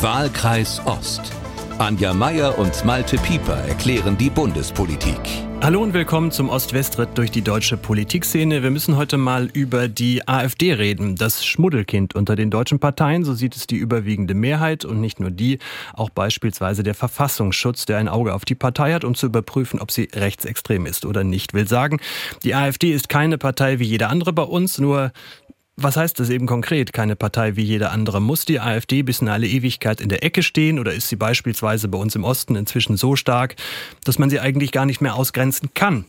Wahlkreis Ost. Anja Meier und Malte Pieper erklären die Bundespolitik. Hallo und willkommen zum Ost-West-Ritt durch die deutsche Politikszene. Wir müssen heute mal über die AfD reden, das Schmuddelkind unter den deutschen Parteien. So sieht es die überwiegende Mehrheit und nicht nur die, auch beispielsweise der Verfassungsschutz, der ein Auge auf die Partei hat, um zu überprüfen, ob sie rechtsextrem ist oder nicht. Will sagen, die AfD ist keine Partei wie jede andere bei uns, nur was heißt das eben konkret? Keine Partei wie jede andere. Muss die AfD bis in alle Ewigkeit in der Ecke stehen oder ist sie beispielsweise bei uns im Osten inzwischen so stark, dass man sie eigentlich gar nicht mehr ausgrenzen kann?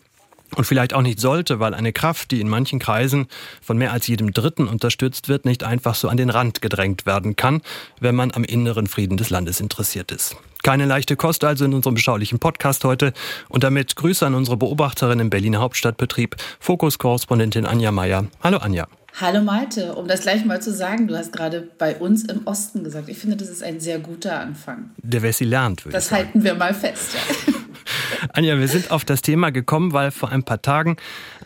Und vielleicht auch nicht sollte, weil eine Kraft, die in manchen Kreisen von mehr als jedem Dritten unterstützt wird, nicht einfach so an den Rand gedrängt werden kann, wenn man am inneren Frieden des Landes interessiert ist. Keine leichte Kost also in unserem beschaulichen Podcast heute. Und damit Grüße an unsere Beobachterin im Berliner Hauptstadtbetrieb, Fokus-Korrespondentin Anja Meier. Hallo Anja. Hallo Malte, um das gleich mal zu sagen, du hast gerade bei uns im Osten gesagt. Ich finde, das ist ein sehr guter Anfang. Der Wessi lernt, würde Das ich sagen. halten wir mal fest. Ja. Anja, wir sind auf das Thema gekommen, weil vor ein paar Tagen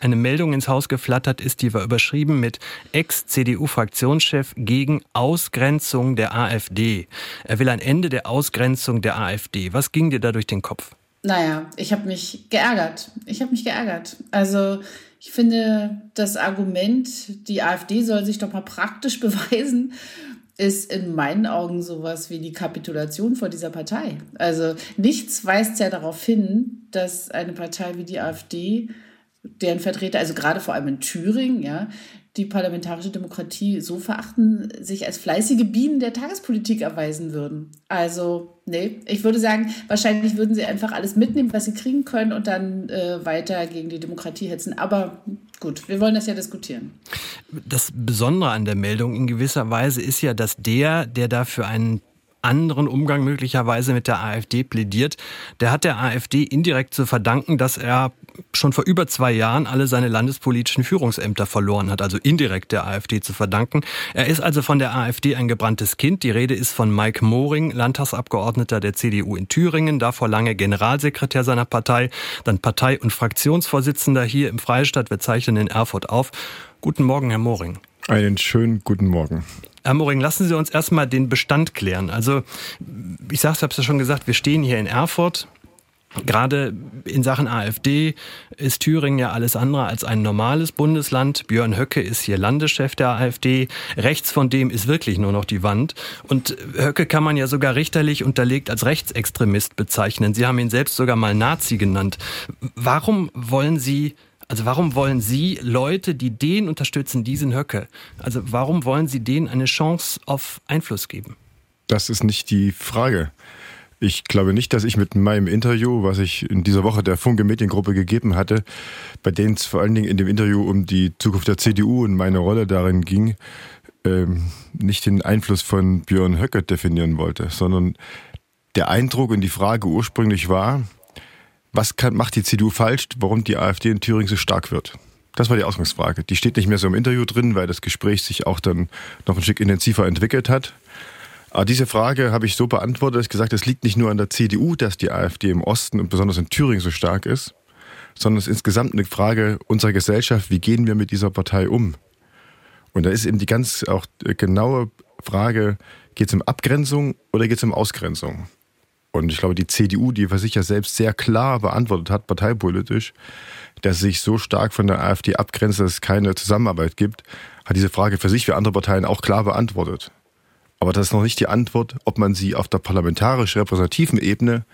eine Meldung ins Haus geflattert ist, die war überschrieben mit Ex-CDU-Fraktionschef gegen Ausgrenzung der AfD. Er will ein Ende der Ausgrenzung der AfD. Was ging dir da durch den Kopf? Naja, ich habe mich geärgert. Ich habe mich geärgert. Also ich finde, das Argument, die AfD soll sich doch mal praktisch beweisen, ist in meinen Augen sowas wie die Kapitulation vor dieser Partei. Also nichts weist ja darauf hin, dass eine Partei wie die AfD, deren Vertreter, also gerade vor allem in Thüringen, ja, die parlamentarische Demokratie so verachten, sich als fleißige Bienen der Tagespolitik erweisen würden. Also, nee, ich würde sagen, wahrscheinlich würden sie einfach alles mitnehmen, was sie kriegen können und dann äh, weiter gegen die Demokratie hetzen. Aber gut, wir wollen das ja diskutieren. Das Besondere an der Meldung in gewisser Weise ist ja, dass der, der dafür einen anderen Umgang möglicherweise mit der AfD plädiert, der hat der AfD indirekt zu verdanken, dass er schon vor über zwei Jahren alle seine landespolitischen Führungsämter verloren hat, also indirekt der AfD zu verdanken. Er ist also von der AfD ein gebranntes Kind. Die Rede ist von Mike Moring, Landtagsabgeordneter der CDU in Thüringen, davor lange Generalsekretär seiner Partei, dann Partei- und Fraktionsvorsitzender hier im Freistaat. Wir zeichnen in Erfurt auf. Guten Morgen, Herr Moring. Einen schönen guten Morgen. Herr Moring, lassen Sie uns erstmal den Bestand klären. Also, ich sag's, habe es ja schon gesagt, wir stehen hier in Erfurt. Gerade in Sachen AfD ist Thüringen ja alles andere als ein normales Bundesland. Björn Höcke ist hier Landeschef der AfD. Rechts von dem ist wirklich nur noch die Wand. Und Höcke kann man ja sogar richterlich unterlegt als Rechtsextremist bezeichnen. Sie haben ihn selbst sogar mal Nazi genannt. Warum wollen Sie also warum wollen Sie Leute, die den unterstützen, diesen Höcke, also warum wollen Sie denen eine Chance auf Einfluss geben? Das ist nicht die Frage. Ich glaube nicht, dass ich mit meinem Interview, was ich in dieser Woche der Funke Mediengruppe gegeben hatte, bei denen es vor allen Dingen in dem Interview um die Zukunft der CDU und meine Rolle darin ging, ähm, nicht den Einfluss von Björn Höcke definieren wollte, sondern der Eindruck und die Frage ursprünglich war, was kann, macht die CDU falsch, warum die AfD in Thüringen so stark wird? Das war die Ausgangsfrage. Die steht nicht mehr so im Interview drin, weil das Gespräch sich auch dann noch ein Stück intensiver entwickelt hat. Aber diese Frage habe ich so beantwortet, dass ich gesagt es liegt nicht nur an der CDU, dass die AfD im Osten und besonders in Thüringen so stark ist, sondern es ist insgesamt eine Frage unserer Gesellschaft, wie gehen wir mit dieser Partei um? Und da ist eben die ganz auch genaue Frage, geht es um Abgrenzung oder geht es um Ausgrenzung? Und ich glaube, die CDU, die für sich ja selbst sehr klar beantwortet hat, parteipolitisch, dass sie sich so stark von der AfD abgrenzt, dass es keine Zusammenarbeit gibt, hat diese Frage für sich, für andere Parteien auch klar beantwortet. Aber das ist noch nicht die Antwort, ob man sie auf der parlamentarisch repräsentativen Ebene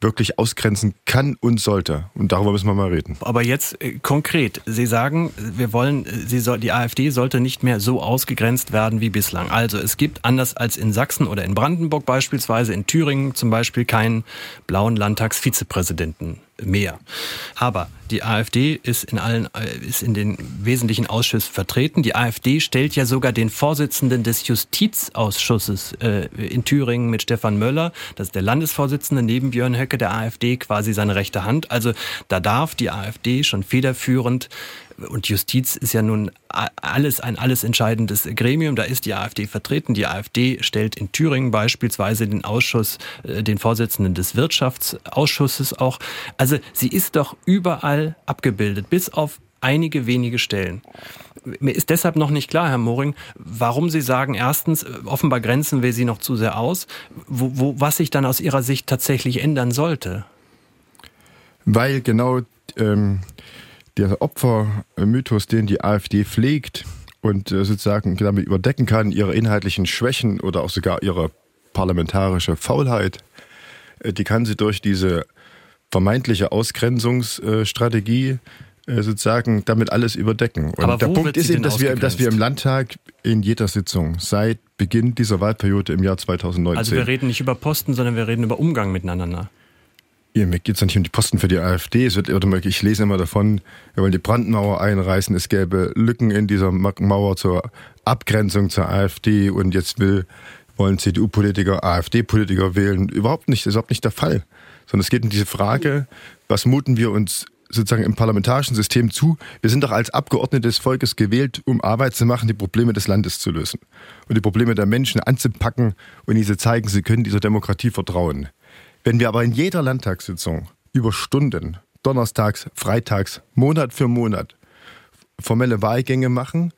wirklich ausgrenzen kann und sollte. Und darüber müssen wir mal reden. Aber jetzt äh, konkret. Sie sagen, wir wollen, sie soll, die AfD sollte nicht mehr so ausgegrenzt werden wie bislang. Also es gibt anders als in Sachsen oder in Brandenburg beispielsweise, in Thüringen zum Beispiel keinen blauen Landtagsvizepräsidenten mehr. Aber die AfD ist in allen, äh, ist in den wesentlichen Ausschüssen vertreten. Die AfD stellt ja sogar den Vorsitzenden des Justizausschusses äh, in Thüringen mit Stefan Möller, das ist der Landesvorsitzende neben Björn Höcke der AfD, quasi seine rechte Hand. Also da darf die AfD schon federführend und Justiz ist ja nun alles ein alles entscheidendes Gremium. Da ist die AfD vertreten. Die AfD stellt in Thüringen beispielsweise den Ausschuss, äh, den Vorsitzenden des Wirtschaftsausschusses auch. Also sie ist doch überall abgebildet, bis auf einige wenige Stellen. mir ist deshalb noch nicht klar, Herr Moring, warum Sie sagen, erstens, äh, offenbar grenzen wir Sie noch zu sehr aus, wo, wo, was sich dann aus Ihrer Sicht tatsächlich ändern sollte. Weil genau ähm, der Opfermythos, den die AfD pflegt und äh, sozusagen damit überdecken kann, ihre inhaltlichen Schwächen oder auch sogar ihre parlamentarische Faulheit, äh, die kann sie durch diese vermeintliche Ausgrenzungsstrategie äh, sozusagen damit alles überdecken. Und Aber der Punkt ist eben, dass wir, dass wir im Landtag in jeder Sitzung seit Beginn dieser Wahlperiode im Jahr 2019. Also wir reden nicht über Posten, sondern wir reden über Umgang miteinander. Ja, mir geht es nicht um die Posten für die AfD. Es wird, ich lese immer davon, wir wollen die Brandmauer einreißen, es gäbe Lücken in dieser Mauer zur Abgrenzung zur AfD und jetzt will, wollen CDU-Politiker AfD-Politiker wählen. Überhaupt nicht, das ist überhaupt nicht der Fall. Sondern es geht um diese Frage, was muten wir uns sozusagen im parlamentarischen System zu. Wir sind doch als Abgeordnete des Volkes gewählt, um Arbeit zu machen, die Probleme des Landes zu lösen und die Probleme der Menschen anzupacken und diese zeigen, sie können dieser Demokratie vertrauen. Wenn wir aber in jeder Landtagssitzung über Stunden, donnerstags, freitags, Monat für Monat formelle Wahlgänge machen,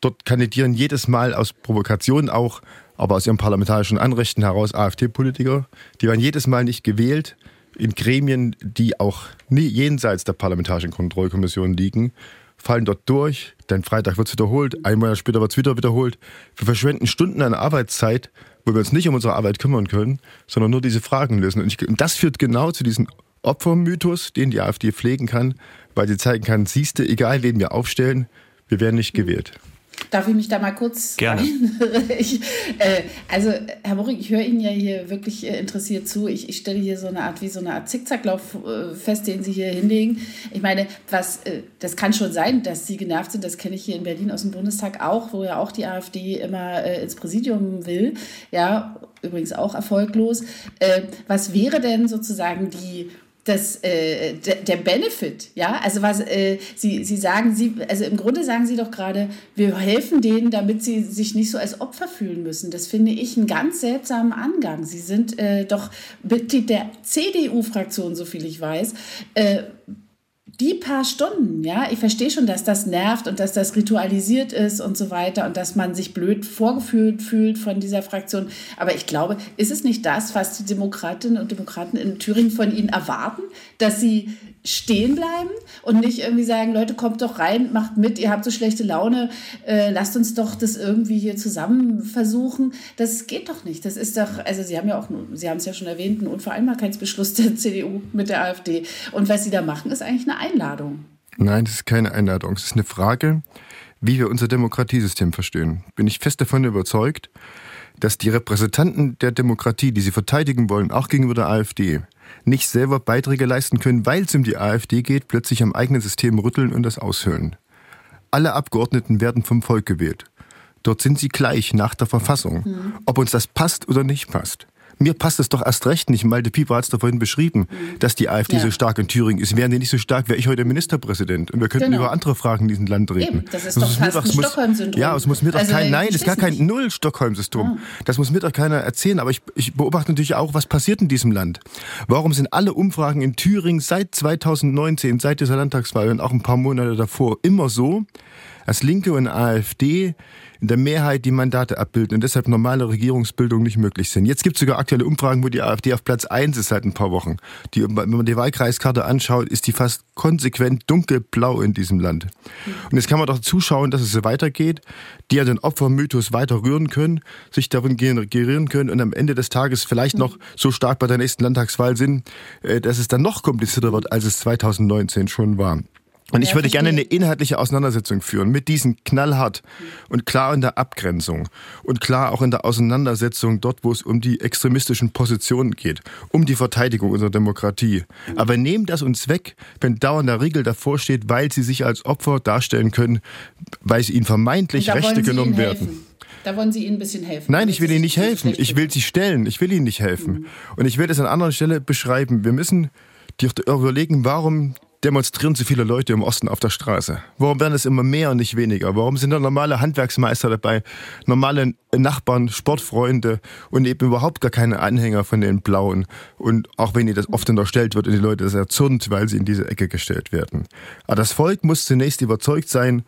dort kandidieren jedes Mal aus Provokation auch, aber aus ihren parlamentarischen Anrechten heraus AfD-Politiker, die werden jedes Mal nicht gewählt in Gremien, die auch nie jenseits der parlamentarischen Kontrollkommission liegen, fallen dort durch, dann Freitag wird es wiederholt, ein Monat später wird es wieder wiederholt. Wir verschwenden Stunden an Arbeitszeit wo wir uns nicht um unsere Arbeit kümmern können, sondern nur diese Fragen lösen. Und, ich, und das führt genau zu diesem Opfermythos, den die AfD pflegen kann, weil sie zeigen kann, siehste, egal wen wir aufstellen, wir werden nicht gewählt. Darf ich mich da mal kurz Gerne. Ich, äh, also, Herr Moring, ich höre Ihnen ja hier wirklich äh, interessiert zu. Ich, ich stelle hier so eine Art wie so eine Art Zickzacklauf äh, fest, den Sie hier hinlegen. Ich meine, was, äh, das kann schon sein, dass Sie genervt sind. Das kenne ich hier in Berlin aus dem Bundestag auch, wo ja auch die AfD immer äh, ins Präsidium will. Ja, übrigens auch erfolglos. Äh, was wäre denn sozusagen die das, äh, der, der Benefit, ja, also was äh, Sie, Sie sagen, Sie, also im Grunde sagen Sie doch gerade, wir helfen denen, damit sie sich nicht so als Opfer fühlen müssen. Das finde ich einen ganz seltsamen Angang. Sie sind äh, doch Mitglied der CDU-Fraktion, so viel ich weiß. Äh, die paar Stunden, ja, ich verstehe schon, dass das nervt und dass das ritualisiert ist und so weiter und dass man sich blöd vorgefühlt fühlt von dieser Fraktion. Aber ich glaube, ist es nicht das, was die Demokratinnen und Demokraten in Thüringen von ihnen erwarten, dass sie stehen bleiben und nicht irgendwie sagen, Leute, kommt doch rein, macht mit, ihr habt so schlechte Laune, äh, lasst uns doch das irgendwie hier zusammen versuchen. Das geht doch nicht. Das ist doch, also Sie haben ja auch, Sie haben es ja schon erwähnt, ein Unvereinbarkeitsbeschluss der CDU mit der AfD. Und was Sie da machen, ist eigentlich eine Einladung. Nein, das ist keine Einladung. Es ist eine Frage, wie wir unser Demokratiesystem verstehen. Bin ich fest davon überzeugt, dass die Repräsentanten der Demokratie, die sie verteidigen wollen, auch gegenüber der AfD, nicht selber Beiträge leisten können, weil es um die AfD geht, plötzlich am eigenen System rütteln und das aushöhlen. Alle Abgeordneten werden vom Volk gewählt. Dort sind sie gleich nach der Verfassung, mhm. ob uns das passt oder nicht passt. Mir passt es doch erst recht nicht. Malte Pieper hat es da vorhin beschrieben, mhm. dass die AfD ja. so stark in Thüringen ist. Wären die nicht so stark, wäre ich heute Ministerpräsident. Und wir könnten genau. über andere Fragen in diesem Land reden. Eben, das ist das doch fast ein Stockholm-Syndrom. Ja, es muss mir doch also, kein, nein, es ist gar kein Null-Stockholm-Syndrom. Ah. Das muss mir doch keiner erzählen. Aber ich, ich beobachte natürlich auch, was passiert in diesem Land. Warum sind alle Umfragen in Thüringen seit 2019, seit dieser Landtagswahl und auch ein paar Monate davor immer so, dass Linke und AfD in der Mehrheit die Mandate abbilden und deshalb normale Regierungsbildung nicht möglich sind. Jetzt gibt es sogar aktuelle Umfragen, wo die AfD auf Platz 1 ist seit ein paar Wochen. Die, wenn man die Wahlkreiskarte anschaut, ist die fast konsequent dunkelblau in diesem Land. Und jetzt kann man doch zuschauen, dass es so weitergeht, die ja den Opfermythos weiter rühren können, sich darin generieren können und am Ende des Tages vielleicht noch so stark bei der nächsten Landtagswahl sind, äh, dass es dann noch komplizierter wird, als es 2019 schon war. Und ich würde gerne eine inhaltliche Auseinandersetzung führen mit diesen knallhart und klar in der Abgrenzung und klar auch in der Auseinandersetzung dort, wo es um die extremistischen Positionen geht, um die Verteidigung unserer Demokratie. Aber nehmen das uns weg, wenn dauernder Riegel davor steht, weil sie sich als Opfer darstellen können, weil sie ihnen vermeintlich Rechte genommen werden. Da wollen Sie ihnen ein bisschen helfen. Nein, ich will Ihnen nicht helfen. Ich will Sie stellen. Ich will Ihnen nicht helfen. Mhm. Und ich will das an anderer Stelle beschreiben. Wir müssen überlegen, warum demonstrieren zu viele Leute im Osten auf der Straße? Warum werden es immer mehr und nicht weniger? Warum sind da normale Handwerksmeister dabei, normale Nachbarn, Sportfreunde und eben überhaupt gar keine Anhänger von den Blauen? Und auch wenn ihnen das oft unterstellt wird und die Leute sehr zürnt, weil sie in diese Ecke gestellt werden. Aber das Volk muss zunächst überzeugt sein,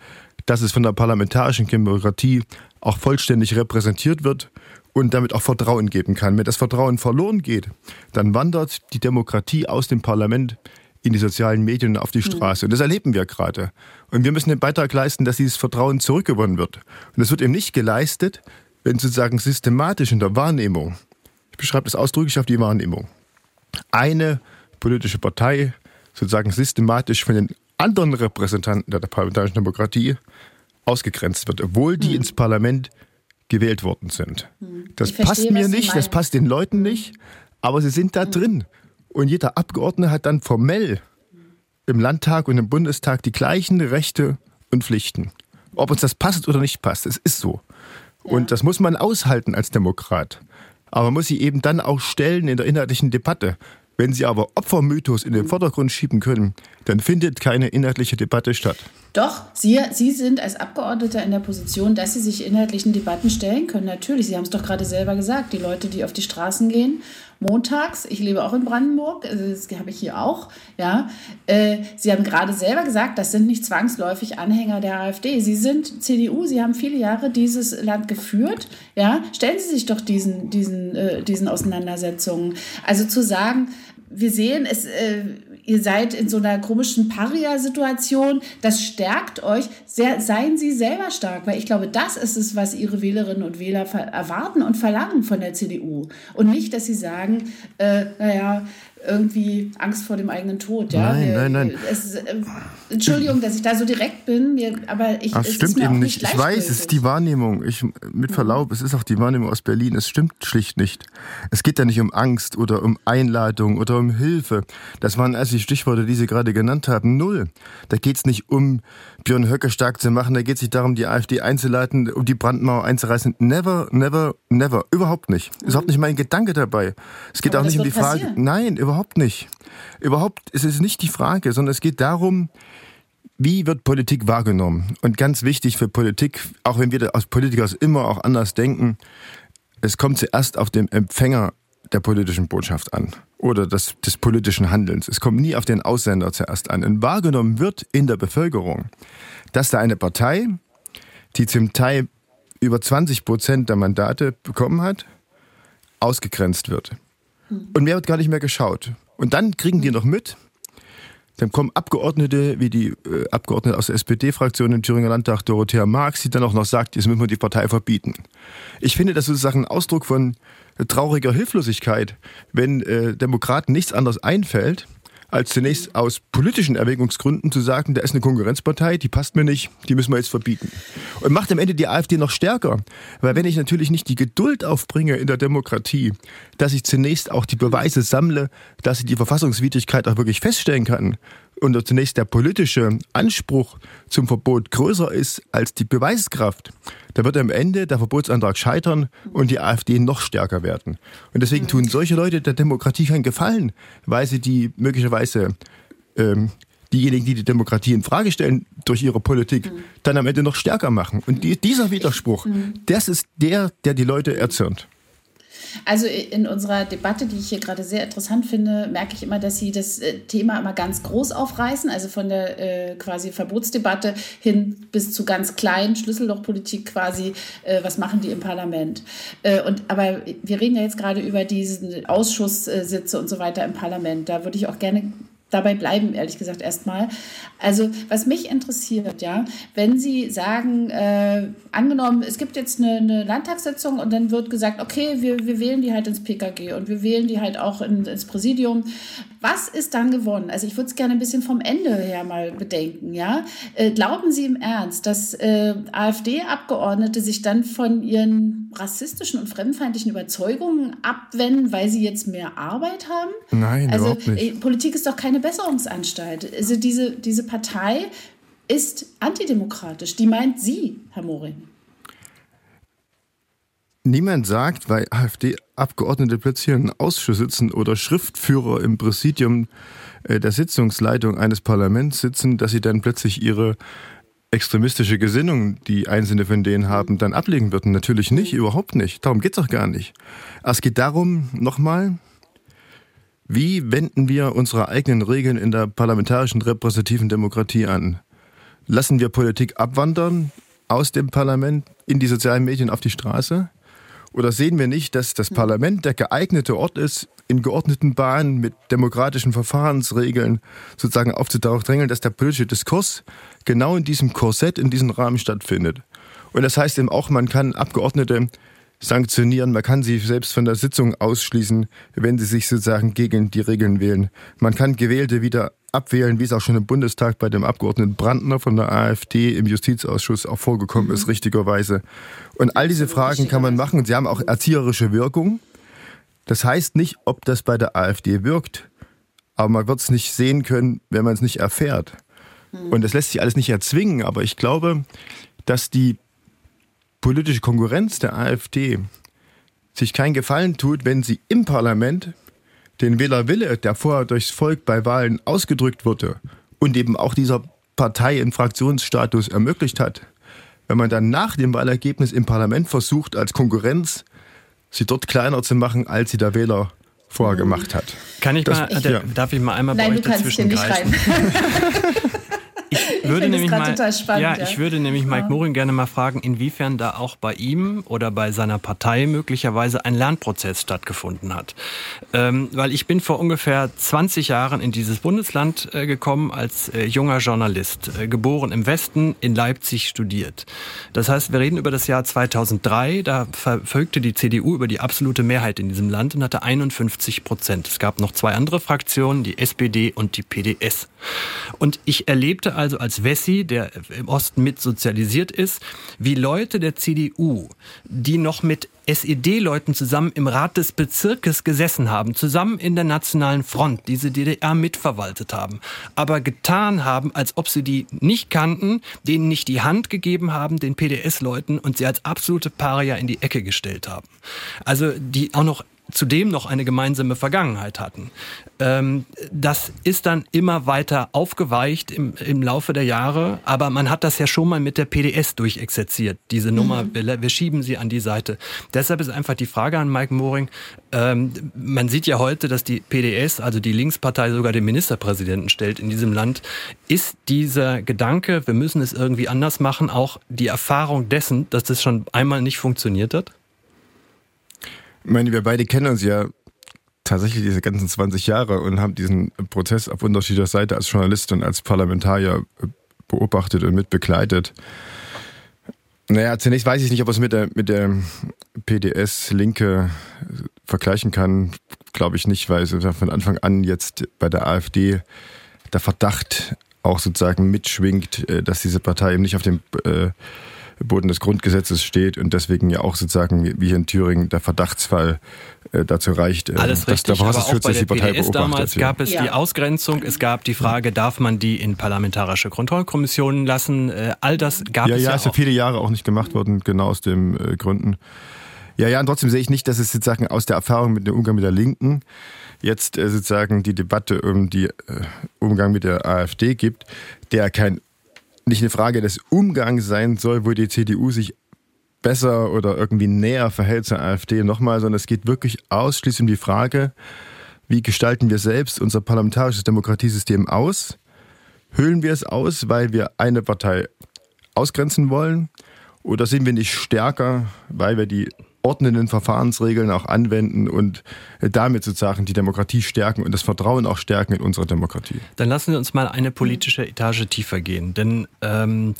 dass es von der parlamentarischen Demokratie auch vollständig repräsentiert wird und damit auch Vertrauen geben kann. Wenn das Vertrauen verloren geht, dann wandert die Demokratie aus dem Parlament in die sozialen Medien auf die hm. Straße. Und das erleben wir gerade. Und wir müssen den Beitrag leisten, dass dieses Vertrauen zurückgewonnen wird. Und das wird eben nicht geleistet, wenn sozusagen systematisch in der Wahrnehmung, ich beschreibe das ausdrücklich auf die Wahrnehmung, eine politische Partei sozusagen systematisch von den anderen Repräsentanten der parlamentarischen Demokratie ausgegrenzt wird, obwohl die hm. ins Parlament gewählt worden sind. Hm. Das verstehe, passt mir nicht, das passt den Leuten nicht, aber sie sind da hm. drin. Und jeder Abgeordnete hat dann formell im Landtag und im Bundestag die gleichen Rechte und Pflichten. Ob uns das passt oder nicht passt, es ist so. Ja. Und das muss man aushalten als Demokrat. Aber man muss sie eben dann auch stellen in der inhaltlichen Debatte. Wenn Sie aber Opfermythos in den Vordergrund schieben können, dann findet keine inhaltliche Debatte statt. Doch, Sie, Sie sind als Abgeordneter in der Position, dass Sie sich inhaltlichen Debatten stellen können. Natürlich, Sie haben es doch gerade selber gesagt, die Leute, die auf die Straßen gehen, montags, ich lebe auch in Brandenburg, also das habe ich hier auch, ja. Äh, Sie haben gerade selber gesagt, das sind nicht zwangsläufig Anhänger der AfD. Sie sind CDU, Sie haben viele Jahre dieses Land geführt, ja. Stellen Sie sich doch diesen, diesen, äh, diesen Auseinandersetzungen. Also zu sagen, wir sehen, es, äh, ihr seid in so einer komischen Paria-Situation, das stärkt euch. Sehr, seien Sie selber stark, weil ich glaube, das ist es, was Ihre Wählerinnen und Wähler erwarten und verlangen von der CDU. Und nicht, dass Sie sagen, äh, naja, irgendwie Angst vor dem eigenen Tod. Ja? Nein, nein, nein. Es, äh, Entschuldigung, dass ich da so direkt bin, mir, aber ich. Ach, es stimmt eben nicht. Ich weiß, es ist die Wahrnehmung. Ich, mit Verlaub, mhm. es ist auch die Wahrnehmung aus Berlin. Es stimmt schlicht nicht. Es geht ja nicht um Angst oder um Einladung oder um Hilfe. Das waren also die Stichworte, die Sie gerade genannt haben. Null. Da geht es nicht um Björn Höcke stark zu machen. Da geht es nicht darum, die AfD einzuleiten, um die Brandmauer einzureißen. Never, never, never. Überhaupt nicht. Mhm. Ist überhaupt nicht mein Gedanke dabei. Es geht aber auch nicht um die Frage. Passieren. Nein, überhaupt nicht. Überhaupt, es ist nicht die Frage, sondern es geht darum, wie wird Politik wahrgenommen? Und ganz wichtig für Politik, auch wenn wir als Politiker immer auch anders denken, es kommt zuerst auf den Empfänger der politischen Botschaft an oder des, des politischen Handelns. Es kommt nie auf den Aussender zuerst an. Und wahrgenommen wird in der Bevölkerung, dass da eine Partei, die zum Teil über 20 Prozent der Mandate bekommen hat, ausgegrenzt wird. Und mehr wird gar nicht mehr geschaut. Und dann kriegen die noch mit, dann kommen Abgeordnete, wie die äh, Abgeordnete aus der SPD-Fraktion im Thüringer Landtag, Dorothea Marx, die dann auch noch sagt, jetzt müssen wir die Partei verbieten. Ich finde, das sozusagen ein Ausdruck von trauriger Hilflosigkeit, wenn äh, Demokraten nichts anderes einfällt, als zunächst aus politischen Erwägungsgründen zu sagen, da ist eine Konkurrenzpartei, die passt mir nicht, die müssen wir jetzt verbieten. Und macht am Ende die AfD noch stärker. Weil wenn ich natürlich nicht die Geduld aufbringe in der Demokratie, dass ich zunächst auch die Beweise sammle, dass ich die Verfassungswidrigkeit auch wirklich feststellen kann, und zunächst der politische Anspruch zum Verbot größer ist als die Beweiskraft, da wird am Ende der Verbotsantrag scheitern und die AfD noch stärker werden. Und deswegen tun solche Leute der Demokratie keinen Gefallen, weil sie die möglicherweise ähm, diejenigen, die die Demokratie in Frage stellen durch ihre Politik, dann am Ende noch stärker machen. Und die, dieser Widerspruch, das ist der, der die Leute erzürnt. Also in unserer Debatte, die ich hier gerade sehr interessant finde, merke ich immer, dass Sie das äh, Thema immer ganz groß aufreißen, also von der äh, quasi Verbotsdebatte hin bis zu ganz kleinen Schlüssellochpolitik quasi, äh, was machen die im Parlament. Äh, und, aber wir reden ja jetzt gerade über diesen Ausschusssitze und so weiter im Parlament. Da würde ich auch gerne dabei bleiben, ehrlich gesagt, erstmal. Also, was mich interessiert, ja, wenn Sie sagen, äh, angenommen, es gibt jetzt eine, eine, Landtagssitzung und dann wird gesagt, okay, wir, wir wählen die halt ins PKG und wir wählen die halt auch in, ins Präsidium. Was ist dann gewonnen? Also, ich würde es gerne ein bisschen vom Ende her mal bedenken, ja. Äh, glauben Sie im Ernst, dass äh, AfD-Abgeordnete sich dann von ihren rassistischen und fremdenfeindlichen Überzeugungen abwenden, weil sie jetzt mehr Arbeit haben? Nein, also, überhaupt nicht. Äh, Politik ist doch keine Besserungsanstalt. Also, diese, diese Partei ist antidemokratisch. Die meint Sie, Herr Moring. niemand sagt, weil AfD-Abgeordnete plötzlich in Ausschuss sitzen oder Schriftführer im Präsidium äh, der Sitzungsleitung eines Parlaments sitzen, dass sie dann plötzlich ihre extremistische Gesinnung, die einzelne von denen haben, dann ablegen würden. Natürlich nicht, überhaupt nicht. Darum geht's auch gar nicht. Es geht darum, nochmal, wie wenden wir unsere eigenen Regeln in der parlamentarischen repräsentativen Demokratie an? Lassen wir Politik abwandern aus dem Parlament in die sozialen Medien auf die Straße? Oder sehen wir nicht, dass das Parlament der geeignete Ort ist, in geordneten Bahnen mit demokratischen Verfahrensregeln sozusagen aufzudrängeln, dass der politische Diskurs genau in diesem Korsett, in diesem Rahmen stattfindet? Und das heißt eben auch, man kann Abgeordnete sanktionieren. Man kann sie selbst von der Sitzung ausschließen, wenn sie sich sozusagen gegen die Regeln wählen. Man kann Gewählte wieder abwählen, wie es auch schon im Bundestag bei dem Abgeordneten Brandner von der AfD im Justizausschuss auch vorgekommen mhm. ist, richtigerweise. Und all diese Fragen kann man machen sie haben auch erzieherische Wirkung. Das heißt nicht, ob das bei der AfD wirkt, aber man wird es nicht sehen können, wenn man es nicht erfährt. Mhm. Und das lässt sich alles nicht erzwingen, aber ich glaube, dass die politische Konkurrenz der AfD sich keinen Gefallen tut, wenn sie im Parlament den Wählerwille, der vorher durchs Volk bei Wahlen ausgedrückt wurde und eben auch dieser Partei einen Fraktionsstatus ermöglicht hat, wenn man dann nach dem Wahlergebnis im Parlament versucht, als Konkurrenz sie dort kleiner zu machen, als sie der Wähler vorher gemacht hat. Kann ich das, mal, ja. darf ich mal einmal Nein, bei euch dazwischen greifen? Ich würde nämlich mal, spannend, ja, ja, ich würde nämlich ja. Mike Morin gerne mal fragen, inwiefern da auch bei ihm oder bei seiner Partei möglicherweise ein Lernprozess stattgefunden hat. Ähm, weil ich bin vor ungefähr 20 Jahren in dieses Bundesland äh, gekommen als äh, junger Journalist, äh, geboren im Westen, in Leipzig studiert. Das heißt, wir reden über das Jahr 2003, da verfolgte die CDU über die absolute Mehrheit in diesem Land und hatte 51 Prozent. Es gab noch zwei andere Fraktionen, die SPD und die PDS. Und ich erlebte also als Wessi, der im Osten mit sozialisiert ist, wie Leute der CDU, die noch mit SED-Leuten zusammen im Rat des Bezirkes gesessen haben, zusammen in der Nationalen Front diese DDR mitverwaltet haben, aber getan haben, als ob sie die nicht kannten, denen nicht die Hand gegeben haben, den PDS-Leuten und sie als absolute Paria in die Ecke gestellt haben. Also die auch noch zudem noch eine gemeinsame Vergangenheit hatten. Ähm, das ist dann immer weiter aufgeweicht im, im Laufe der Jahre, aber man hat das ja schon mal mit der PDS durchexerziert, diese Nummer, mhm. wir, wir, schieben sie an die Seite. Deshalb ist einfach die Frage an Mike Moring, ähm, man sieht ja heute, dass die PDS, also die Linkspartei, sogar den Ministerpräsidenten stellt in diesem Land. Ist dieser Gedanke, wir müssen es irgendwie anders machen, auch die Erfahrung dessen, dass das schon einmal nicht funktioniert hat? Ich meine, wir beide kennen uns ja tatsächlich diese ganzen 20 Jahre und haben diesen Prozess auf unterschiedlicher Seite als Journalist und als Parlamentarier beobachtet und mitbegleitet. Naja, zunächst weiß ich nicht, ob es mit der, mit der PDS-Linke vergleichen kann. Glaube ich nicht, weil von Anfang an jetzt bei der AfD der Verdacht auch sozusagen mitschwingt, äh, dass diese Partei eben nicht auf dem äh, Boden des Grundgesetzes steht und deswegen ja auch sozusagen wie hier in Thüringen der Verdachtsfall äh, dazu reicht, äh, Alles dass richtig, aber auch bei der die PDS damals gab es ja. die Ausgrenzung, es gab die Frage, darf man die in parlamentarische Kontrollkommissionen lassen? Äh, all das gab ja, es ja. Ja, ist ja viele Jahre auch nicht gemacht worden, genau aus den äh, Gründen. Ja, ja, und trotzdem sehe ich nicht, dass es sozusagen aus der Erfahrung mit dem Umgang mit der Linken jetzt äh, sozusagen die Debatte um die äh, Umgang mit der AfD gibt, der kein nicht eine Frage des Umgangs sein soll, wo die CDU sich besser oder irgendwie näher verhält zur AfD nochmal, sondern es geht wirklich ausschließlich um die Frage, wie gestalten wir selbst unser parlamentarisches Demokratiesystem aus? Hüllen wir es aus, weil wir eine Partei ausgrenzen wollen? Oder sind wir nicht stärker, weil wir die ordnenden Verfahrensregeln auch anwenden und damit sozusagen die Demokratie stärken und das Vertrauen auch stärken in unsere Demokratie. Dann lassen wir uns mal eine politische Etage tiefer gehen. Denn ähm,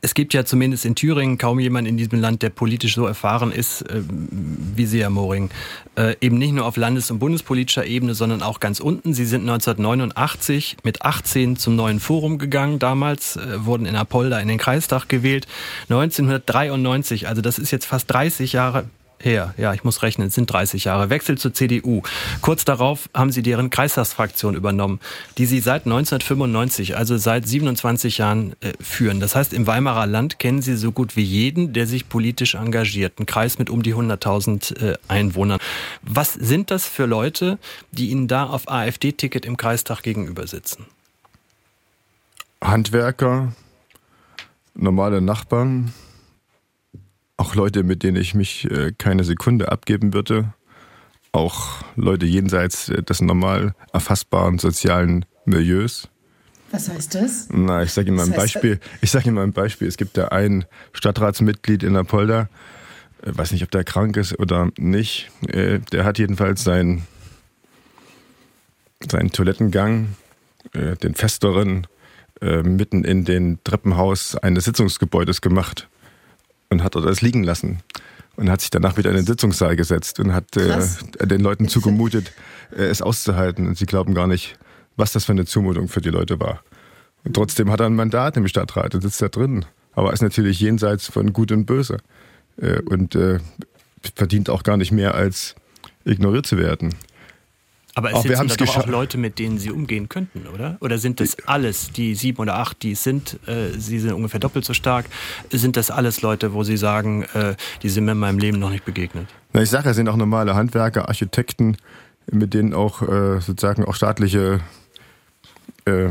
es gibt ja zumindest in Thüringen kaum jemand in diesem Land, der politisch so erfahren ist äh, wie Sie, Herr Moring. Äh, eben nicht nur auf landes- und bundespolitischer Ebene, sondern auch ganz unten. Sie sind 1989 mit 18 zum neuen Forum gegangen. Damals äh, wurden in Apolda in den Kreistag gewählt. 1993, also das ist jetzt fast 30 Jahre her. Ja, ich muss rechnen, es sind 30 Jahre. Wechsel zur CDU. Kurz darauf haben Sie deren Kreistagsfraktion übernommen, die Sie seit 1995, also seit 27 Jahren äh, führen. Das heißt, im Weimarer Land kennen Sie so gut wie jeden, der sich politisch engagiert. Ein Kreis mit um die 100.000 äh, Einwohnern. Was sind das für Leute, die Ihnen da auf AfD-Ticket im Kreistag gegenüber sitzen? Handwerker, normale Nachbarn, auch Leute, mit denen ich mich äh, keine Sekunde abgeben würde, auch Leute jenseits äh, des normal erfassbaren sozialen Milieus. Was heißt das? Na, ich sage Ihnen mal ein Beispiel. Ich sage Ihnen mal ein Beispiel. Es gibt da ein Stadtratsmitglied in der Polder, ich äh, weiß nicht, ob der krank ist oder nicht. Der hat jedenfalls seinen, seinen Toilettengang, den festeren, mitten in den Treppenhaus eines Sitzungsgebäudes gemacht und hat alles liegen lassen und hat sich danach wieder in den Sitzungssaal gesetzt und hat äh, den Leuten zugemutet, äh, es auszuhalten. Und sie glauben gar nicht, was das für eine Zumutung für die Leute war. Und trotzdem hat er ein Mandat im Stadtrat und sitzt da drin. Aber ist natürlich jenseits von Gut und Böse. Äh, und äh, verdient auch gar nicht mehr, als ignoriert zu werden. Aber es sind doch auch Leute, mit denen Sie umgehen könnten, oder? Oder sind das alles, die sieben oder acht, die es sind, äh, Sie sind ungefähr doppelt so stark, sind das alles Leute, wo Sie sagen, äh, die sind mir in meinem Leben noch nicht begegnet? Na, ich sage, es sind auch normale Handwerker, Architekten, mit denen auch äh, sozusagen auch staatliche äh,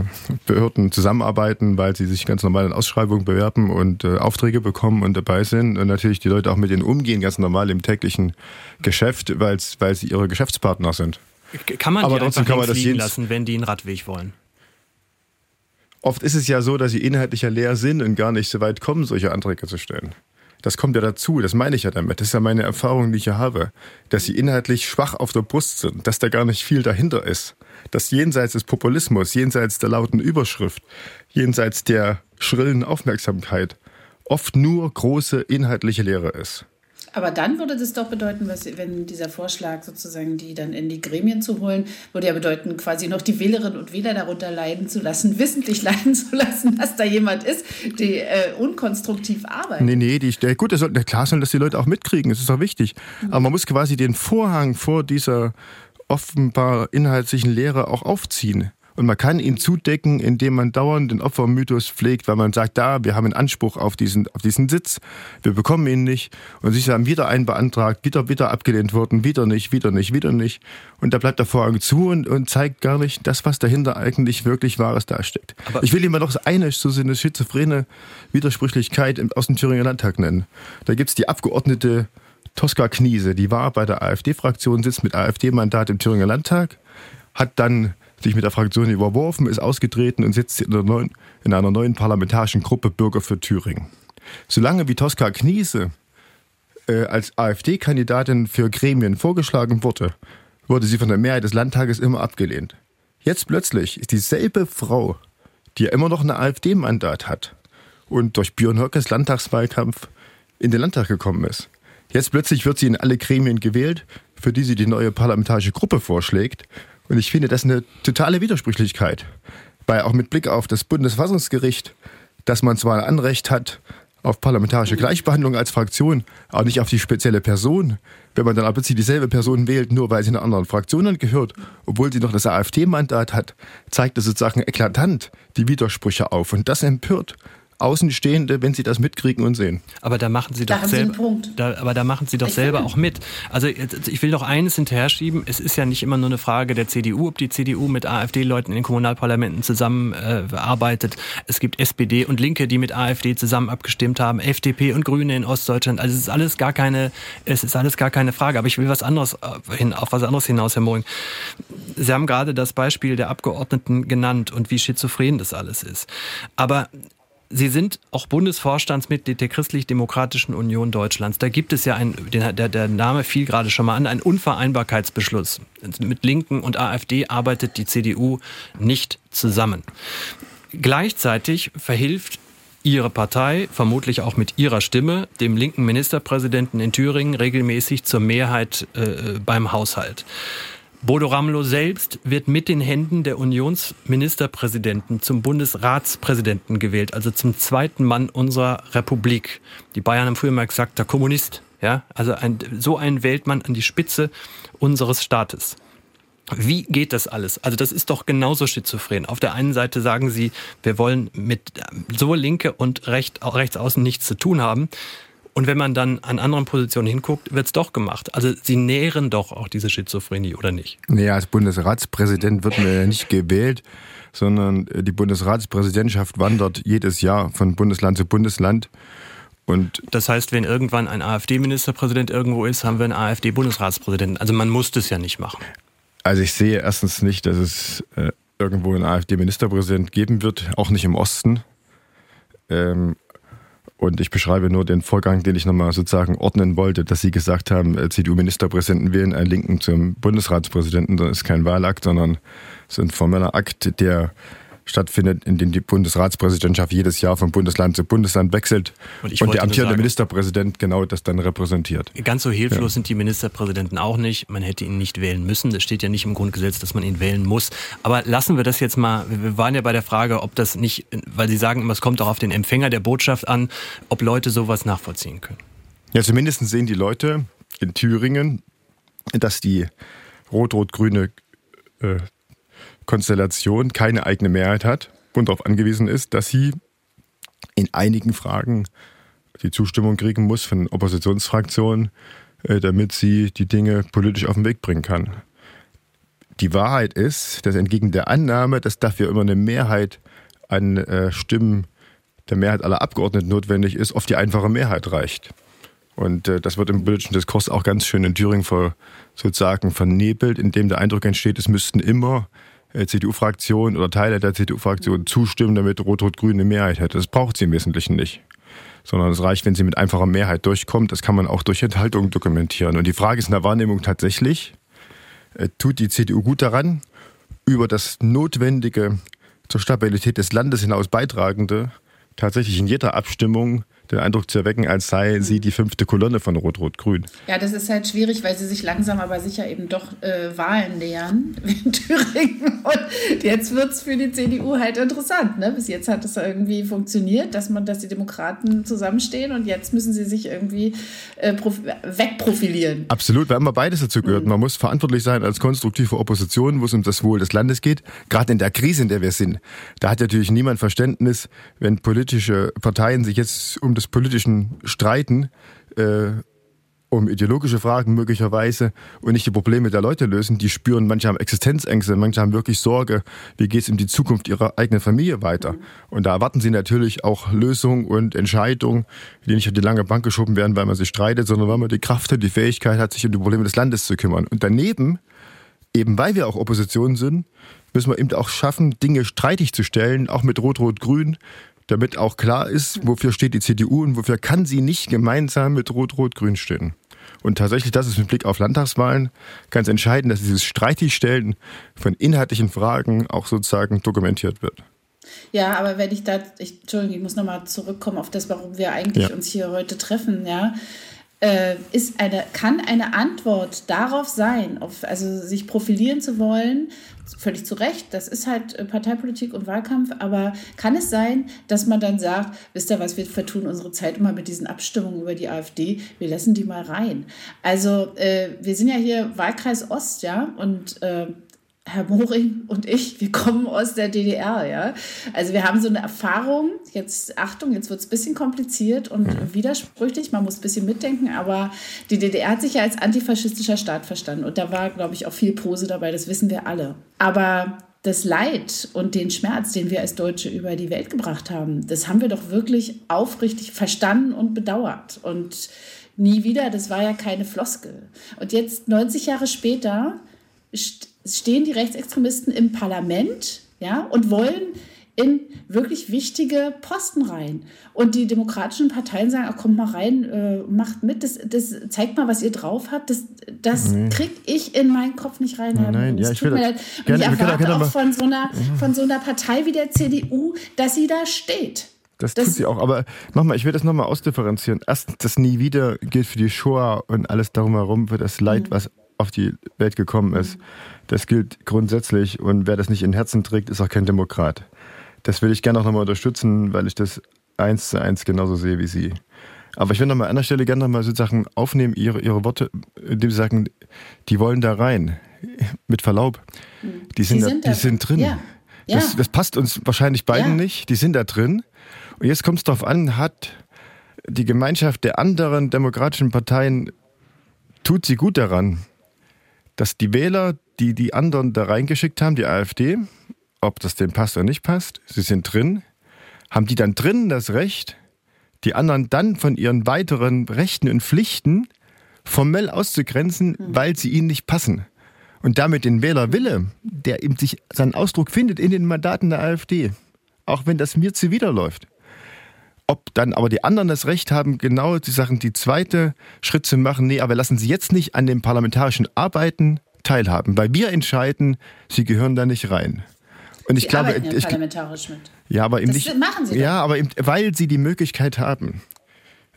Behörden zusammenarbeiten, weil sie sich ganz normal in Ausschreibungen bewerben und äh, Aufträge bekommen und dabei sind. Und natürlich die Leute auch mit denen umgehen, ganz normal im täglichen Geschäft, weil sie ihre Geschäftspartner sind. Kann man aber die trotzdem kann man das liegen lassen, wenn die einen Radweg wollen? Oft ist es ja so, dass sie inhaltlicher leer sind und gar nicht so weit kommen, solche Anträge zu stellen. Das kommt ja dazu, das meine ich ja damit. Das ist ja meine Erfahrung, die ich ja habe, dass sie inhaltlich schwach auf der Brust sind, dass da gar nicht viel dahinter ist. Dass jenseits des Populismus, jenseits der lauten Überschrift, jenseits der schrillen Aufmerksamkeit oft nur große inhaltliche Lehre ist. Aber dann würde das doch bedeuten, was, wenn dieser Vorschlag sozusagen die dann in die Gremien zu holen, würde ja bedeuten, quasi noch die Wählerinnen und Wähler darunter leiden zu lassen, wissentlich leiden zu lassen, dass da jemand ist, die äh, unkonstruktiv arbeitet. Nee, nee, die, der, gut, das soll, klar soll, dass die Leute auch mitkriegen, das ist auch wichtig. Mhm. Aber man muss quasi den Vorhang vor dieser offenbar inhaltlichen Lehre auch aufziehen. Und man kann ihn zudecken, indem man dauernd den Opfermythos pflegt, weil man sagt, da, wir haben einen Anspruch auf diesen, auf diesen Sitz, wir bekommen ihn nicht. Und sie haben wieder einen beantragt, wieder, wieder abgelehnt worden, wieder nicht, wieder nicht, wieder nicht. Und da bleibt der Vorhang zu und, und zeigt gar nicht das, was dahinter eigentlich wirklich Wahres dasteckt. Aber ich will Ihnen mal noch eine, so eine schizophrene Widersprüchlichkeit aus dem Thüringer Landtag nennen. Da gibt's die Abgeordnete Tosca Kniese, die war bei der AfD-Fraktion, sitzt mit AfD-Mandat im Thüringer Landtag, hat dann sich mit der Fraktion überworfen, ist ausgetreten und sitzt in, neuen, in einer neuen parlamentarischen Gruppe Bürger für Thüringen. Solange wie Tosca Kniese äh, als AfD-Kandidatin für Gremien vorgeschlagen wurde, wurde sie von der Mehrheit des Landtages immer abgelehnt. Jetzt plötzlich ist dieselbe Frau, die ja immer noch ein AfD-Mandat hat und durch Björn Höckes Landtagswahlkampf in den Landtag gekommen ist. Jetzt plötzlich wird sie in alle Gremien gewählt, für die sie die neue parlamentarische Gruppe vorschlägt und ich finde das eine totale Widersprüchlichkeit. Weil auch mit Blick auf das Bundesverfassungsgericht, dass man zwar ein Anrecht hat auf parlamentarische Gleichbehandlung als Fraktion, aber nicht auf die spezielle Person. Wenn man dann aber dieselbe Person wählt, nur weil sie einer anderen Fraktion angehört, obwohl sie noch das AfD-Mandat hat, zeigt das sozusagen eklatant die Widersprüche auf. Und das empört. Außenstehende, wenn sie das mitkriegen und sehen. Aber da machen sie da doch selber. Da, aber da machen sie doch ich selber auch mit. Also ich will doch eines hinterher schieben. Es ist ja nicht immer nur eine Frage der CDU, ob die CDU mit AfD-Leuten in den Kommunalparlamenten zusammenarbeitet. Äh, es gibt SPD und Linke, die mit AfD zusammen abgestimmt haben, FDP und Grüne in Ostdeutschland. Also es ist alles gar keine, es ist alles gar keine Frage. Aber ich will was anderes äh, hin, auf was anderes hinaus, Herr Moring. Sie haben gerade das Beispiel der Abgeordneten genannt und wie schizophren das alles ist. Aber Sie sind auch Bundesvorstandsmitglied der Christlich-Demokratischen Union Deutschlands. Da gibt es ja ein, der, der Name fiel gerade schon mal an, einen Unvereinbarkeitsbeschluss. Mit Linken und AfD arbeitet die CDU nicht zusammen. Gleichzeitig verhilft Ihre Partei, vermutlich auch mit Ihrer Stimme, dem linken Ministerpräsidenten in Thüringen regelmäßig zur Mehrheit äh, beim Haushalt. Bodo Ramelow selbst wird mit den Händen der Unionsministerpräsidenten zum Bundesratspräsidenten gewählt, also zum zweiten Mann unserer Republik. Die Bayern haben früher mal gesagt, der Kommunist. Ja, also ein, so einen wählt man an die Spitze unseres Staates. Wie geht das alles? Also das ist doch genauso schizophren. Auf der einen Seite sagen sie, wir wollen mit so Linke und Recht, Rechtsaußen nichts zu tun haben. Und wenn man dann an anderen Positionen hinguckt, wird es doch gemacht. Also sie nähren doch auch diese Schizophrenie, oder nicht? Nee, als Bundesratspräsident wird man ja nicht gewählt, sondern die Bundesratspräsidentschaft wandert jedes Jahr von Bundesland zu Bundesland. Und das heißt, wenn irgendwann ein AfD-Ministerpräsident irgendwo ist, haben wir einen AfD-Bundesratspräsidenten. Also man muss das ja nicht machen. Also ich sehe erstens nicht, dass es äh, irgendwo einen AfD-Ministerpräsident geben wird, auch nicht im Osten. Ähm, und ich beschreibe nur den Vorgang, den ich nochmal sozusagen ordnen wollte, dass Sie gesagt haben, äh, CDU-Ministerpräsidenten wählen einen Linken zum Bundesratspräsidenten. Das ist kein Wahlakt, sondern ist ein formeller Akt, der stattfindet, in dem die Bundesratspräsidentschaft jedes Jahr von Bundesland zu Bundesland wechselt und, und der amtierende sagen, Ministerpräsident genau das dann repräsentiert. Ganz so hilflos ja. sind die Ministerpräsidenten auch nicht. Man hätte ihn nicht wählen müssen. Das steht ja nicht im Grundgesetz, dass man ihn wählen muss. Aber lassen wir das jetzt mal. Wir waren ja bei der Frage, ob das nicht, weil Sie sagen immer, es kommt auch auf den Empfänger der Botschaft an, ob Leute sowas nachvollziehen können. Ja, zumindest sehen die Leute in Thüringen, dass die rot-rot-grüne äh, Konstellation keine eigene Mehrheit hat und darauf angewiesen ist, dass sie in einigen Fragen die Zustimmung kriegen muss von Oppositionsfraktionen, äh, damit sie die Dinge politisch auf den Weg bringen kann. Die Wahrheit ist, dass entgegen der Annahme, dass dafür immer eine Mehrheit an äh, Stimmen der Mehrheit aller Abgeordneten notwendig ist, oft die einfache Mehrheit reicht. Und äh, das wird im politischen Diskurs auch ganz schön in Thüringen sozusagen vernebelt, indem der Eindruck entsteht, es müssten immer CDU-Fraktion oder Teile der CDU-Fraktion zustimmen, damit Rot-Rot-Grün eine Mehrheit hätte. Das braucht sie im Wesentlichen nicht. Sondern es reicht, wenn sie mit einfacher Mehrheit durchkommt. Das kann man auch durch Enthaltung dokumentieren. Und die Frage ist in der Wahrnehmung tatsächlich, äh, tut die CDU gut daran, über das Notwendige zur Stabilität des Landes hinaus beitragende tatsächlich in jeder Abstimmung den Eindruck zu erwecken, als sei sie die fünfte Kolonne von Rot-Rot-Grün. Ja, das ist halt schwierig, weil sie sich langsam aber sicher eben doch äh, Wahlen nähern in Thüringen. Und jetzt wird es für die CDU halt interessant. Ne? Bis jetzt hat es irgendwie funktioniert, dass man, dass die Demokraten zusammenstehen und jetzt müssen sie sich irgendwie äh, wegprofilieren. Absolut, wir haben beides dazu gehört. Mhm. Man muss verantwortlich sein als konstruktive Opposition, wo es um das Wohl des Landes geht. Gerade in der Krise, in der wir sind. Da hat natürlich niemand Verständnis, wenn politische Parteien sich jetzt um des politischen Streiten äh, um ideologische Fragen möglicherweise und nicht die Probleme der Leute lösen. Die spüren, manche haben Existenzängste, manche haben wirklich Sorge, wie geht es um die Zukunft ihrer eigenen Familie weiter. Und da erwarten sie natürlich auch Lösungen und Entscheidungen, die nicht auf die lange Bank geschoben werden, weil man sich streitet, sondern weil man die Kraft und die Fähigkeit hat, sich um die Probleme des Landes zu kümmern. Und daneben, eben weil wir auch Opposition sind, müssen wir eben auch schaffen, Dinge streitig zu stellen, auch mit Rot-Rot-Grün, damit auch klar ist, wofür steht die CDU und wofür kann sie nicht gemeinsam mit Rot-Rot-Grün stehen. Und tatsächlich, das ist mit Blick auf Landtagswahlen ganz entscheidend, dass dieses Streitigstellen von inhaltlichen Fragen auch sozusagen dokumentiert wird. Ja, aber wenn ich da, ich, Entschuldigung, ich muss nochmal zurückkommen auf das, warum wir eigentlich ja. uns hier heute treffen, ja. Äh, ist eine, kann eine Antwort darauf sein, auf, also sich profilieren zu wollen, völlig zu Recht, das ist halt äh, Parteipolitik und Wahlkampf, aber kann es sein, dass man dann sagt, wisst ihr was, wir vertun unsere Zeit immer mit diesen Abstimmungen über die AfD, wir lassen die mal rein. Also äh, wir sind ja hier Wahlkreis Ost, ja, und äh, Herr Moring und ich, wir kommen aus der DDR, ja. Also wir haben so eine Erfahrung, jetzt Achtung, jetzt wird es ein bisschen kompliziert und mhm. widersprüchlich, man muss ein bisschen mitdenken, aber die DDR hat sich ja als antifaschistischer Staat verstanden und da war, glaube ich, auch viel Pose dabei, das wissen wir alle. Aber das Leid und den Schmerz, den wir als Deutsche über die Welt gebracht haben, das haben wir doch wirklich aufrichtig verstanden und bedauert. Und nie wieder, das war ja keine Floskel. Und jetzt, 90 Jahre später, stehen die Rechtsextremisten im Parlament ja, und wollen in wirklich wichtige Posten rein. Und die demokratischen Parteien sagen, ach, kommt mal rein, äh, macht mit, das, das zeigt mal, was ihr drauf habt. Das, das nee. krieg ich in meinen Kopf nicht rein. Nein, nein ja, ich will das, Und ich erwarte können, auch von so, einer, von so einer Partei wie der CDU, dass sie da steht. Das, das, tut sie auch. Aber nochmal, ich will das nochmal ausdifferenzieren. Erstens, das nie wieder gilt für die Shoah und alles darum herum, für das Leid, mhm. was auf die Welt gekommen ist. Das gilt grundsätzlich und wer das nicht in Herzen trägt, ist auch kein Demokrat. Das will ich gerne auch nochmal unterstützen, weil ich das eins zu eins genauso sehe wie Sie. Aber ich will nochmal an der Stelle gerne nochmal sozusagen aufnehmen, Ihre, Ihre Worte, indem Sie sagen, die wollen da rein. Mit Verlaub. Die sind, da, sind, die sind drin. Ja. Ja. Das, das, passt uns wahrscheinlich beiden ja. nicht. Die sind da drin. Und jetzt kommt es darauf an, hat die Gemeinschaft der anderen demokratischen Parteien, tut sie gut daran, dass die Wähler, die die anderen da reingeschickt haben, die AfD, ob das denen passt oder nicht passt, sie sind drin, haben die dann drin das Recht, die anderen dann von ihren weiteren Rechten und Pflichten formell auszugrenzen, mhm. weil sie ihnen nicht passen. Und damit den Wählerwille, der eben sich seinen Ausdruck findet in den Mandaten der AfD, auch wenn das mir zuwiderläuft. Ob dann aber die anderen das Recht haben, genau die Sachen, die zweite Schritt zu machen, nee, aber lassen Sie jetzt nicht an den parlamentarischen Arbeiten teilhaben, weil wir entscheiden, Sie gehören da nicht rein. Und ich Sie glaube, ja ich, parlamentarisch mit. Ja, aber eben das nicht. Machen Sie ja, aber eben, weil Sie die Möglichkeit haben.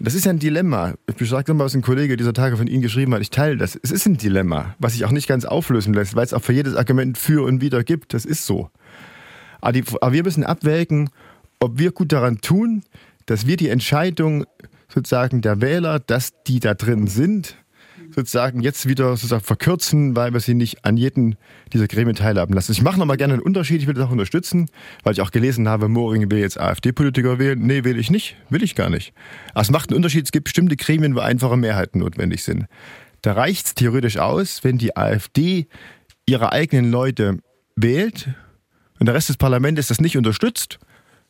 Das ist ja ein Dilemma. Ich sage mal, was ein Kollege dieser Tage von Ihnen geschrieben hat. Ich teile das. Es ist ein Dilemma, was sich auch nicht ganz auflösen lässt, weil es auch für jedes Argument für und wider gibt. Das ist so. Aber, die, aber wir müssen abwägen, ob wir gut daran tun, dass wir die Entscheidung sozusagen der Wähler, dass die da drin sind, sozusagen jetzt wieder sozusagen verkürzen, weil wir sie nicht an jeden dieser Gremien teilhaben lassen. Ich mache nochmal gerne einen Unterschied, ich will das auch unterstützen, weil ich auch gelesen habe, Moring will jetzt AfD-Politiker wählen. Nee, will ich nicht, will ich gar nicht. Aber es macht einen Unterschied, es gibt bestimmte Gremien, wo einfache Mehrheiten notwendig sind. Da reicht es theoretisch aus, wenn die AfD ihre eigenen Leute wählt und der Rest des Parlaments das nicht unterstützt,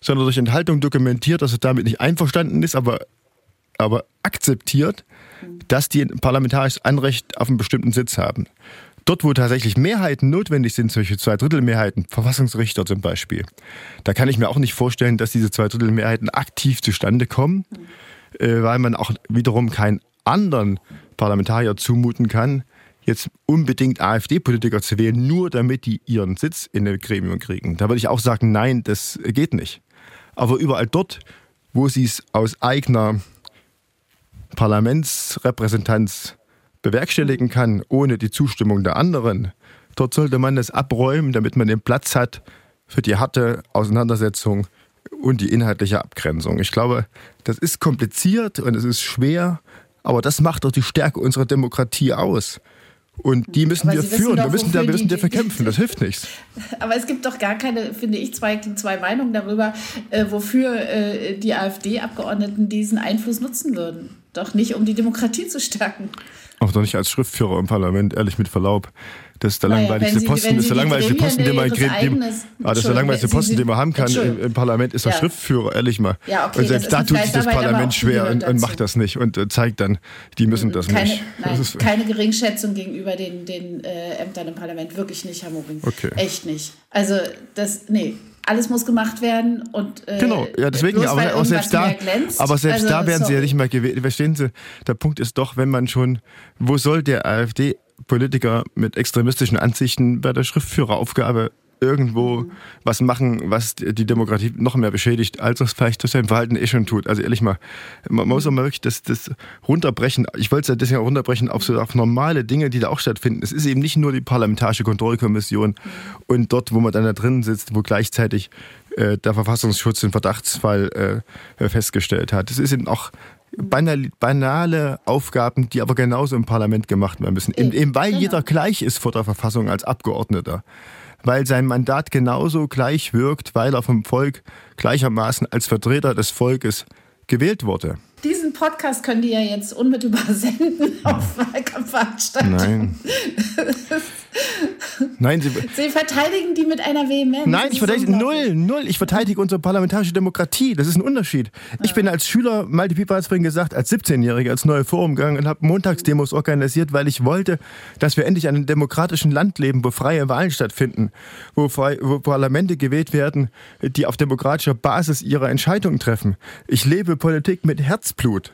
sondern durch Enthaltung dokumentiert, dass er damit nicht einverstanden ist, aber, aber akzeptiert, dass die ein parlamentarisches Anrecht auf einen bestimmten Sitz haben. Dort, wo tatsächlich Mehrheiten notwendig sind, solche Zweidrittelmehrheiten, Verfassungsrichter zum Beispiel, da kann ich mir auch nicht vorstellen, dass diese Zweidrittelmehrheiten aktiv zustande kommen, äh, weil man auch wiederum keinen anderen Parlamentarier zumuten kann, jetzt unbedingt AfD-Politiker zu wählen, nur damit die ihren Sitz in dem Gremium kriegen. Da würde ich auch sagen, nein, das geht nicht. Aber überall dort, wo sie es aus eigener Parlamentsrepräsentanz bewerkstelligen kann, ohne die Zustimmung der anderen, dort sollte man das abräumen, damit man den Platz hat für die harte Auseinandersetzung und die inhaltliche Abgrenzung. Ich glaube, das ist kompliziert und es ist schwer, aber das macht doch die Stärke unserer Demokratie aus. Und die müssen wir führen, doch, wir müssen, da, wir müssen dafür kämpfen, das hilft nichts. Aber es gibt doch gar keine, finde ich, zwei, zwei Meinungen darüber, äh, wofür äh, die AfD-Abgeordneten diesen Einfluss nutzen würden. Doch nicht, um die Demokratie zu stärken. Auch doch nicht als Schriftführer im Parlament, ehrlich mit Verlaub. Das ist der naja, langweiligste Posten, das ist der langweiligste Posten, den man kriegt. Ah, das ist der langweiligste Posten, den man haben kann im, im, Parlament, ist der ja. Schriftführer, ehrlich mal. Ja, okay, und selbst da tut sich das Parlament schwer und, und, macht das nicht und äh, zeigt dann, die müssen das keine, nicht. Nein, das keine Geringschätzung gegenüber den, den äh, Ämtern im Parlament, wirklich nicht, Herr Moring. Okay. Echt nicht. Also das, nee, alles muss gemacht werden und äh, genau ja deswegen aber, aber selbst da aber selbst also, da werden sorry. sie ja nicht mehr gewählt verstehen Sie der Punkt ist doch wenn man schon wo soll der AfD Politiker mit extremistischen Ansichten bei der Schriftführeraufgabe irgendwo mhm. was machen, was die Demokratie noch mehr beschädigt, als es vielleicht durch sein Verhalten eh schon tut. Also ehrlich mal, man muss auch mal wirklich das, das runterbrechen. Ich wollte es ja deswegen runterbrechen auf so auf normale Dinge, die da auch stattfinden. Es ist eben nicht nur die Parlamentarische Kontrollkommission mhm. und dort, wo man dann da drin sitzt, wo gleichzeitig äh, der Verfassungsschutz den Verdachtsfall äh, festgestellt hat. Es ist eben auch banale, banale Aufgaben, die aber genauso im Parlament gemacht werden müssen. Eben, eben weil genau. jeder gleich ist vor der Verfassung als Abgeordneter. Weil sein Mandat genauso gleich wirkt, weil er vom Volk gleichermaßen als Vertreter des Volkes gewählt wurde. Diesen Podcast können die ja jetzt unmittelbar senden auf Wahlkampfveranstaltungen. Nein. Nein, Sie, Sie, verteidigen die mit einer Vehemenz. Nein, ich verteidige null, null. Ich verteidige unsere parlamentarische Demokratie. Das ist ein Unterschied. Ich bin als Schüler, Malte Pieper hat es vorhin gesagt, als 17-Jähriger als neue Forum gegangen und habe Montagsdemos organisiert, weil ich wollte, dass wir endlich in einem demokratischen Land leben, wo freie Wahlen stattfinden, wo, frei, wo Parlamente gewählt werden, die auf demokratischer Basis ihre Entscheidungen treffen. Ich lebe Politik mit Herzblut.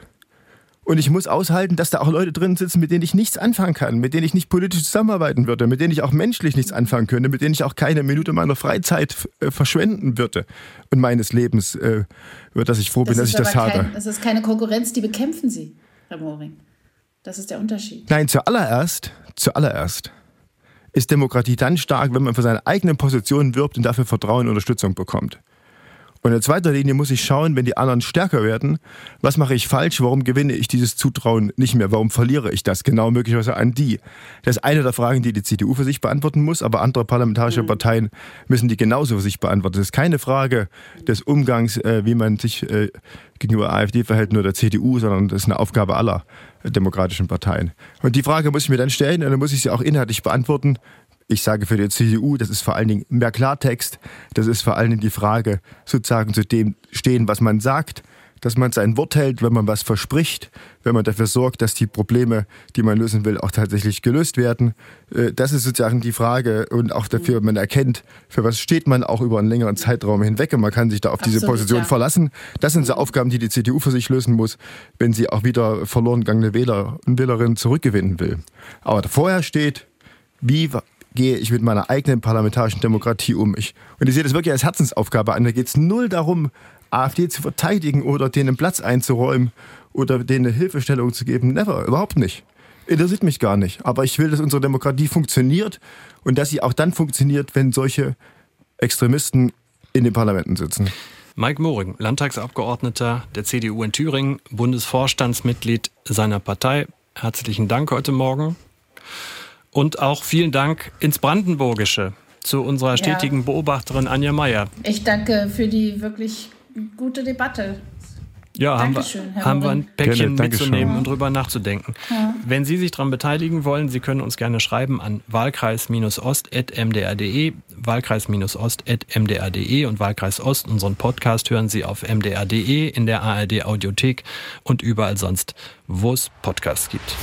Und ich muss aushalten, dass da auch Leute drin sitzen, mit denen ich nichts anfangen kann, mit denen ich nicht politisch zusammenarbeiten würde, mit denen ich auch menschlich nichts anfangen könnte, mit denen ich auch keine Minute meiner Freizeit äh, verschwenden würde und meines Lebens, äh, über das ich froh das bin, dass ich das kein, habe. Das ist keine Konkurrenz, die bekämpfen Sie, Herr Moring. Das ist der Unterschied. Nein, zuallererst, zuallererst ist Demokratie dann stark, wenn man für seine eigenen Positionen wirbt und dafür Vertrauen und Unterstützung bekommt. Und in zweiter Linie muss ich schauen, wenn die anderen stärker werden, was mache ich falsch, warum gewinne ich dieses Zutrauen nicht mehr, warum verliere ich das genau möglicherweise an die. Das ist eine der Fragen, die die CDU für sich beantworten muss, aber andere parlamentarische mhm. Parteien müssen die genauso für sich beantworten. Das ist keine Frage des Umgangs, äh, wie man sich äh, gegenüber AfD verhält, nur der CDU, sondern das ist eine Aufgabe aller demokratischen Parteien. Und die Frage muss ich mir dann stellen und dann muss ich sie auch inhaltlich beantworten. Ich sage für die CDU, das ist vor allen Dingen mehr Klartext. Das ist vor allen Dingen die Frage, sozusagen zu dem stehen, was man sagt, dass man sein Wort hält, wenn man was verspricht, wenn man dafür sorgt, dass die Probleme, die man lösen will, auch tatsächlich gelöst werden. Äh, das ist sozusagen die Frage und auch dafür, man erkennt, für was steht man auch über einen längeren Zeitraum hinweg und man kann sich da auf Absolut, diese Position ja. verlassen. Das sind so Aufgaben, die die CDU für sich lösen muss, wenn sie auch wieder verloren gegangene Wähler und Wählerinnen zurückgewinnen will. Aber vorher steht, wie gehe ich mit meiner eigenen parlamentarischen Demokratie um? Ich, und ich sehe das wirklich als Herzensaufgabe an. Da geht es null darum, AfD zu verteidigen oder denen Platz einzuräumen oder denen eine Hilfestellung zu geben. Never, überhaupt nicht. Interessiert mich gar nicht. Aber ich will, dass unsere Demokratie funktioniert und dass sie auch dann funktioniert, wenn solche Extremisten in den Parlamenten sitzen. Mike Moring, Landtagsabgeordneter der CDU in Thüringen, Bundesvorstandsmitglied seiner Partei. Herzlichen Dank heute Morgen. Und auch vielen Dank ins Brandenburgische zu unserer stetigen ja. Beobachterin Anja Meier. Ich danke für die wirklich gute Debatte. Ja, haben, wir, haben wir ein Päckchen gerne, mitzunehmen und drüber nachzudenken. Ja. Wenn Sie sich daran beteiligen wollen, Sie können uns gerne schreiben an wahlkreis-ost.mdr.de, wahlkreis-ost.mdr.de und Wahlkreis Ost. Unseren Podcast hören Sie auf mdr.de, in der ARD Audiothek und überall sonst, wo es Podcasts gibt.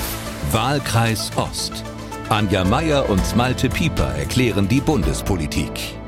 Wahlkreis Ost. Anja Meier und Malte Pieper erklären die Bundespolitik.